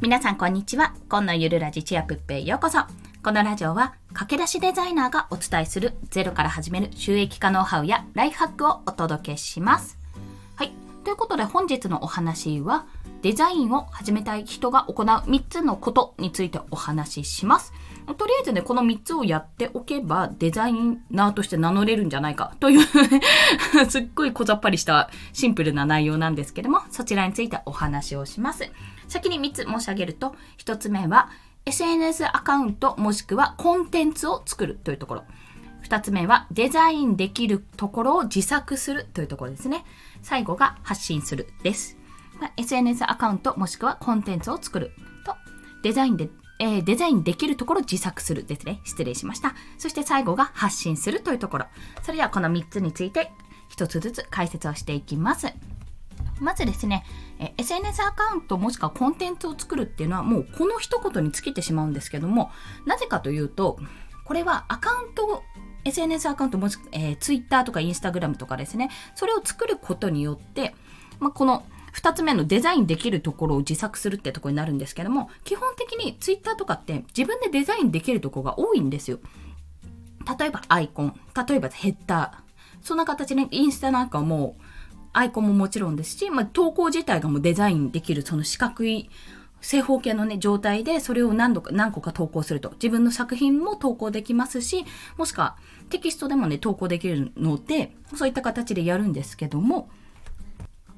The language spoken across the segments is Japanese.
皆さんこんにちは。今のゆるラジチアプッペへようこそ。このラジオは駆け出しデザイナーがお伝えするゼロから始める収益化ノウハウやライフハックをお届けします。はい。ということで本日のお話はデザインを始めたい人が行う3つのことについてお話しします。とりあえずね、この3つをやっておけばデザイナーとして名乗れるんじゃないかというすっごい小ざっぱりしたシンプルな内容なんですけども、そちらについてお話をします。先に3つ申し上げると、1つ目は SNS アカウントもしくはコンテンツを作るというところ。2つ目はデザインできるところを自作するというところですね。最後が発信するです。ま SNS アカウントもしくはコンテンツを作るとデザインで、えーデザインできるところを自作するですね。失礼しました。そして最後が発信するというところ。それではこの3つについて1つずつ解説をしていきます。まずですね、SNS アカウントもしくはコンテンツを作るっていうのはもうこの一言に尽きてしまうんですけども、なぜかというと、これはアカウントを SNS アカウントもしくは、えー、Twitter とか Instagram とかですね、それを作ることによって、まあ、この2つ目のデザインできるところを自作するってところになるんですけども、基本的に Twitter とかって自分でデザインできるところが多いんですよ。例えばアイコン、例えばヘッダー、そんな形でインスタなんかもうアイコンももちろんですし、まあ、投稿自体がもうデザインできるその四角い正方形のね、状態でそれを何度か、何個か投稿すると。自分の作品も投稿できますし、もしくはテキストでもね、投稿できるので、そういった形でやるんですけども、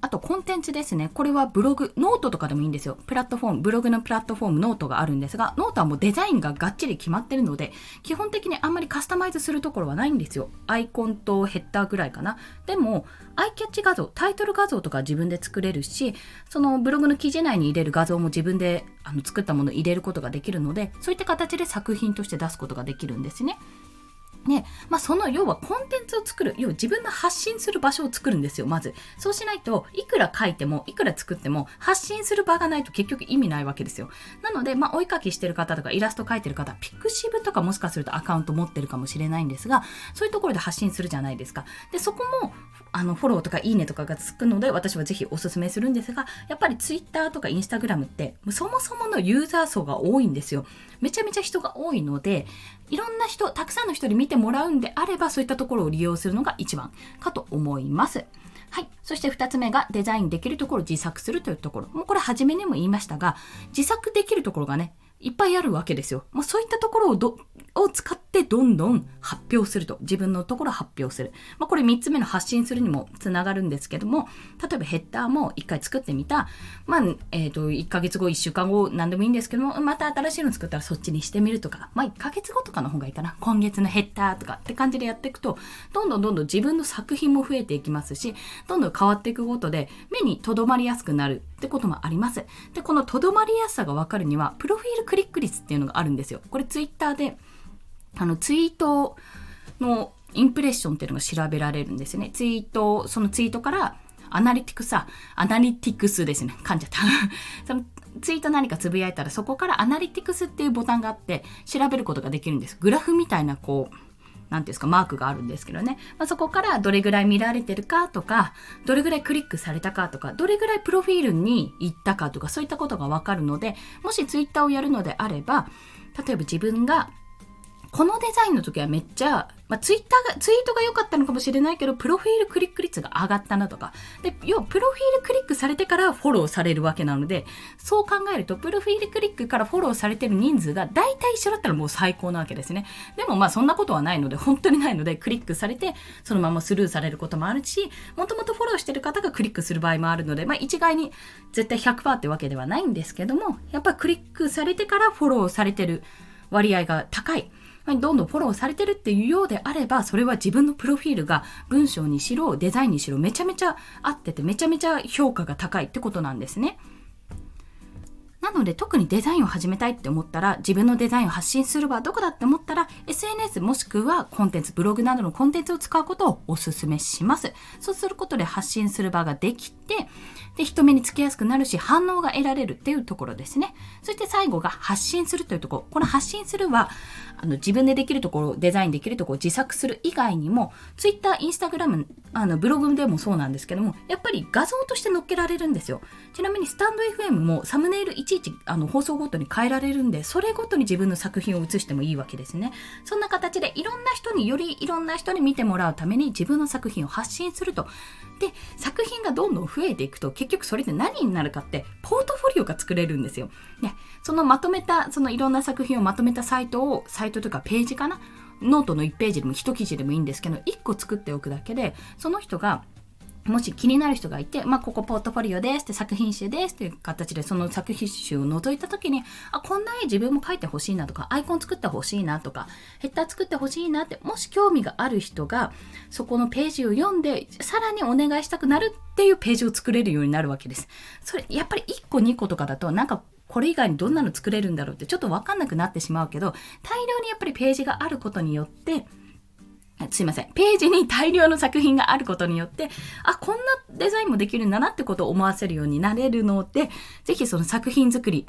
あとコンテンツですね。これはブログ、ノートとかでもいいんですよ。プラットフォーム、ブログのプラットフォーム、ノートがあるんですが、ノートはもうデザインががっちり決まってるので、基本的にあんまりカスタマイズするところはないんですよ。アイコンとヘッダーぐらいかな。でも、アイキャッチ画像、タイトル画像とか自分で作れるし、そのブログの記事内に入れる画像も自分であの作ったものを入れることができるので、そういった形で作品として出すことができるんですね。ね、まあ、その要はコンテンツを作る、要は自分の発信する場所を作るんですよ、まず。そうしないといくら書いても、いくら作っても、発信する場がないと結局意味ないわけですよ。なので、まあ、お絵かきしてる方とかイラスト描いてる方、ピクシブとかもしかするとアカウント持ってるかもしれないんですが、そういうところで発信するじゃないですか。で、そこも、あの、フォローとかいいねとかがつくので、私はぜひお勧めするんですが、やっぱりツイッターとかインスタグラムって、そもそものユーザー層が多いんですよ。めちゃめちゃ人が多いので、いろんな人、たくさんの人に見てもらうんであれば、そういったところを利用するのが一番かと思います。はい。そして二つ目がデザインできるところを自作するというところ。もうこれ初めにも言いましたが、自作できるところがね、いっぱいあるわけですよ。もうそういったところをど、を使ってどんどん発表すると。自分のところ発表する。まあ、これ3つ目の発信するにもつながるんですけども、例えばヘッダーも1回作ってみた。まあ、えっ、と、1ヶ月後、1週間後、何でもいいんですけども、また新しいの作ったらそっちにしてみるとか、まあ、1ヶ月後とかの方がいいかな。今月のヘッダーとかって感じでやっていくと、どんどんどんどん自分の作品も増えていきますし、どんどん変わっていくことで、目に留まりやすくなるってこともあります。で、この留まりやすさがわかるには、プロフィールクリック率っていうのがあるんですよ。これツイッターで、あの、ツイートのインプレッションっていうのが調べられるんですよね。ツイート、そのツイートから、アナリティクス、アナリティクスですね。噛んじゃった。そのツイート何かつぶやいたら、そこからアナリティクスっていうボタンがあって、調べることができるんです。グラフみたいな、こう、何ていうんですか、マークがあるんですけどね。まあ、そこからどれぐらい見られてるかとか、どれぐらいクリックされたかとか、どれぐらいプロフィールに行ったかとか、そういったことがわかるので、もし Twitter をやるのであれば、例えば自分がこのデザインの時はめっちゃ、まあ、ツイッターが、ツイートが良かったのかもしれないけど、プロフィールクリック率が上がったなとか。で、要は、プロフィールクリックされてからフォローされるわけなので、そう考えると、プロフィールクリックからフォローされてる人数が大体一緒だったらもう最高なわけですね。でもまあそんなことはないので、本当にないので、クリックされて、そのままスルーされることもあるし、もともとフォローしてる方がクリックする場合もあるので、まあ一概に絶対100%ってわけではないんですけども、やっぱクリックされてからフォローされてる割合が高い。どんどんフォローされてるっていうようであれば、それは自分のプロフィールが文章にしろ、デザインにしろ、めちゃめちゃ合ってて、めちゃめちゃ評価が高いってことなんですね。なので特にデザインを始めたいって思ったら自分のデザインを発信する場はどこだって思ったら SNS もしくはコンテンツブログなどのコンテンツを使うことをお勧めしますそうすることで発信する場ができてで人目につきやすくなるし反応が得られるっていうところですね。そして最後が発信するというところ。この発信するはあの自分でできるところデザインできるところを自作する以外にも Twitter、Instagram あのブログでもそうなんですけどもやっぱり画像として載っけられるんですよ。ちなみにスタンド FM もサムネイル1ちいちあの放送ごとに変えられるんでそれごとに自分の作品を映してもいいわけですね。そんな形でいろんな人によりいろんな人に見てもらうために自分の作品を発信すると。で作品がどんどん増えていくと結局それで何になるかってポートフォリオが作れるんですよ。ね、そのまとめたそのいろんな作品をまとめたサイトをサイトというかページかな？ノートの1ページでも1記事でもいいんですけど1個作っておくだけでその人がもし気になる人がいて、まあ、ここポートフォリオですって作品集ですっていう形でその作品集を覗いた時に、あ、こんな絵自分も描いてほしいなとか、アイコン作ってほしいなとか、ヘッダー作ってほしいなって、もし興味がある人が、そこのページを読んで、さらにお願いしたくなるっていうページを作れるようになるわけです。それ、やっぱり1個2個とかだと、なんかこれ以外にどんなの作れるんだろうってちょっとわかんなくなってしまうけど、大量にやっぱりページがあることによって、すいません。ページに大量の作品があることによって、あ、こんなデザインもできるんだなってことを思わせるようになれるので、ぜひその作品作り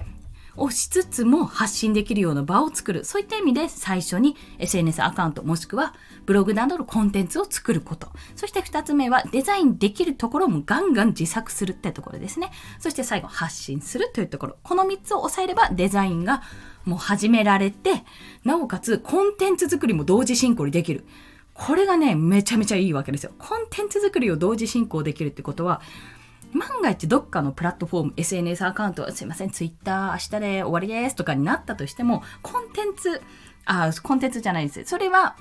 をしつつも発信できるような場を作る。そういった意味で最初に SNS アカウントもしくはブログなどのコンテンツを作ること。そして二つ目はデザインできるところもガンガン自作するってところですね。そして最後発信するというところ。この三つを押さえればデザインがもう始められて、なおかつコンテンツ作りも同時進行にできる。これがね、めちゃめちゃいいわけですよ。コンテンツ作りを同時進行できるってことは、万が一どっかのプラットフォーム、SNS アカウント、すいません、Twitter 明日で終わりですとかになったとしても、コンテンツ、あ、コンテンツじゃないです。それは、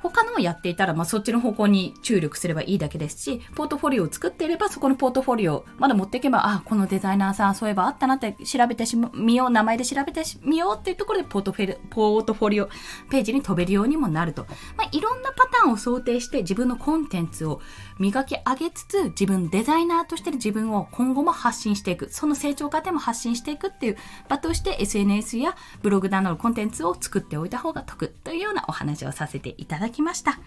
他のをやっていたら、まあ、そっちの方向に注力すればいいだけですし、ポートフォリオを作っていれば、そこのポートフォリオまだ持っていけば、あ、このデザイナーさん、そういえばあったなって調べてみよう、名前で調べてみようっていうところでポートフェポートフォリオページに飛べるようにもなると。まあ、いろんなパターンを想定して自分のコンテンツを磨き上げつつ、自分、デザイナーとしての自分を今後も発信していく。その成長過程も発信していくっていう場として SNS やブログなどのコンテンツを作っておいた方が得というようなお話をさせていただきました。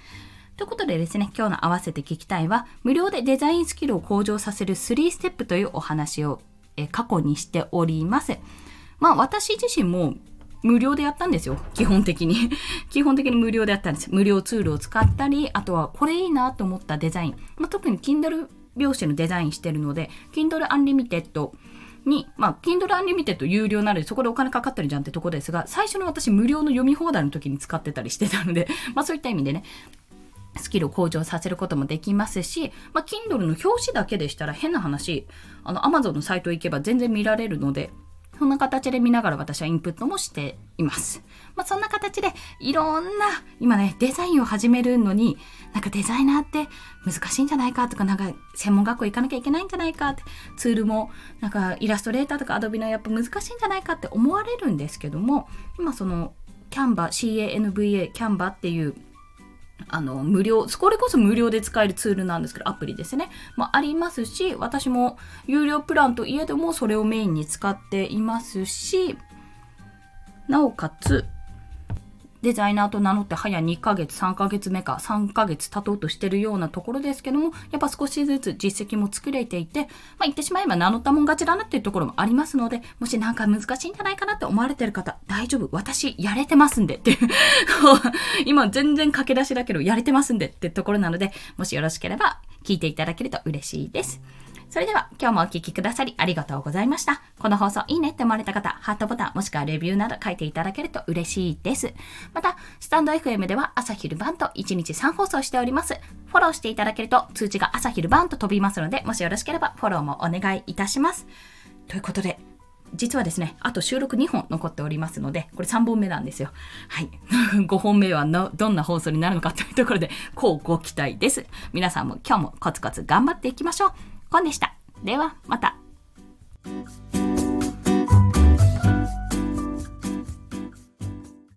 ということでですね、今日の合わせて聞きたいは、無料でデザインスキルを向上させる3ステップというお話をえ過去にしております。まあ私自身も無料でやったんですよ。基本的に。基本的に無料でやったんです。無料ツールを使ったり、あとはこれいいなと思ったデザイン。まあ、特に Kindle 表紙のデザインしてるので、Kindle Unlimited に、まあ、Kindle Unlimited 有料なので、そこでお金かかってるじゃんってとこですが、最初の私無料の読み放題の時に使ってたりしてたので、まあそういった意味でね、スキルを向上させることもできますし、まあ、Kindle の表紙だけでしたら変な話、あの、Amazon のサイト行けば全然見られるので、そんな形で見ながら私はインプットもしています。まあ、そんな形でいろんな、今ね、デザインを始めるのに、なんかデザイナーって難しいんじゃないかとか、なんか専門学校行かなきゃいけないんじゃないかって、ツールもなんかイラストレーターとかアドビのやっぱ難しいんじゃないかって思われるんですけども、今そのキャンバ、CANVA、キャンバっていうあの、無料、これこそ無料で使えるツールなんですけど、アプリですね。まあ、ありますし、私も有料プランといえどもそれをメインに使っていますし、なおかつ、デザイナーと名乗って早2ヶ月、3ヶ月目か3ヶ月経とうとしてるようなところですけども、やっぱ少しずつ実績も作れていて、まあ言ってしまえば名乗ったもん勝ちだなっていうところもありますので、もしなんか難しいんじゃないかなって思われてる方、大丈夫。私やれてますんでっていう 今全然駆け出しだけどやれてますんでってところなので、もしよろしければ聞いていただけると嬉しいです。それでは今日もお聴きくださりありがとうございました。この放送いいねって思われた方、ハートボタンもしくはレビューなど書いていただけると嬉しいです。また、スタンド FM では朝昼晩と1日3放送しております。フォローしていただけると通知が朝昼晩と飛びますので、もしよろしければフォローもお願いいたします。ということで、実はですね、あと収録2本残っておりますので、これ3本目なんですよ。はい。5本目はのどんな放送になるのかというところで、こうご期待です。皆さんも今日もコツコツ頑張っていきましょう。コンでした。では、また。